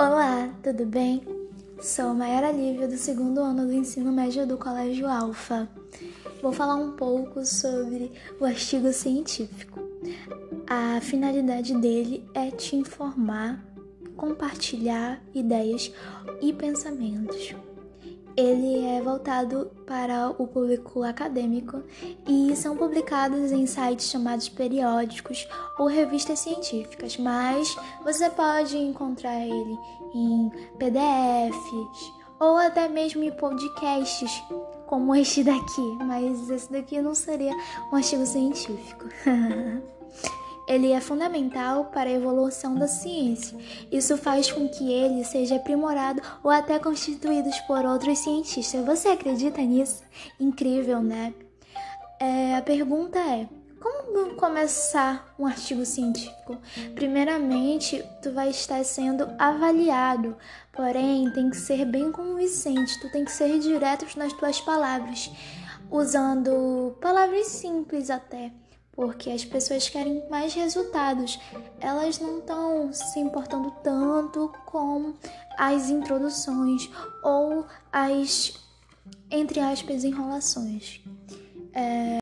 Olá, tudo bem? Sou Mayara Lívia, do segundo ano do ensino médio do Colégio Alfa. Vou falar um pouco sobre o artigo científico. A finalidade dele é te informar, compartilhar ideias e pensamentos ele é voltado para o público acadêmico e são publicados em sites chamados periódicos ou revistas científicas, mas você pode encontrar ele em PDFs ou até mesmo em podcasts como este daqui, mas esse daqui não seria um artigo científico. ele é fundamental para a evolução da ciência. Isso faz com que ele seja aprimorado ou até constituído por outros cientistas. Você acredita nisso? Incrível, né? É, a pergunta é: como começar um artigo científico? Primeiramente, tu vai estar sendo avaliado, porém tem que ser bem convincente, tu tem que ser direto nas tuas palavras, usando palavras simples até porque as pessoas querem mais resultados. Elas não estão se importando tanto com as introduções ou as, entre aspas, enrolações. É...